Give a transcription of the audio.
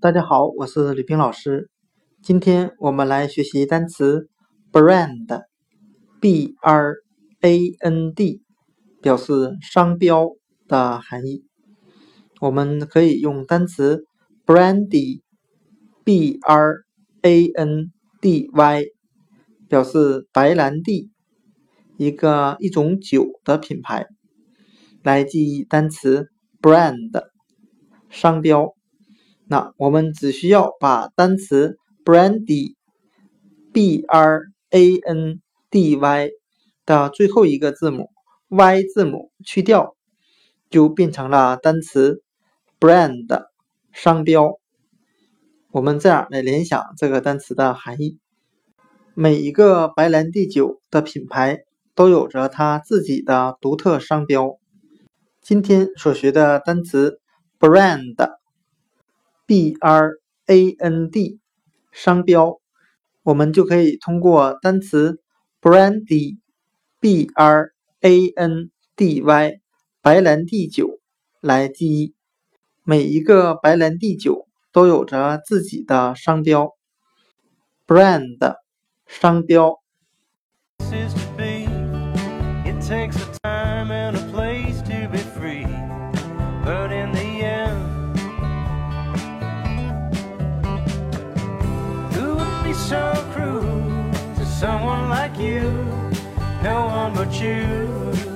大家好，我是李冰老师。今天我们来学习单词 brand，b r a n d，表示商标的含义。我们可以用单词 brandy，b r a n d y，表示白兰地，一个一种酒的品牌，来记忆单词 brand，商标。那我们只需要把单词 brandy，b r a n d y 的最后一个字母 y 字母去掉，就变成了单词 brand 商标。我们这样来联想这个单词的含义：每一个白兰地酒的品牌都有着它自己的独特商标。今天所学的单词 brand。B R A N D 商标，我们就可以通过单词 Brandy B R A N D Y 白兰地酒来记忆。每一个白兰地酒都有着自己的商标，brand 商标。So cruel to someone like you. No one but you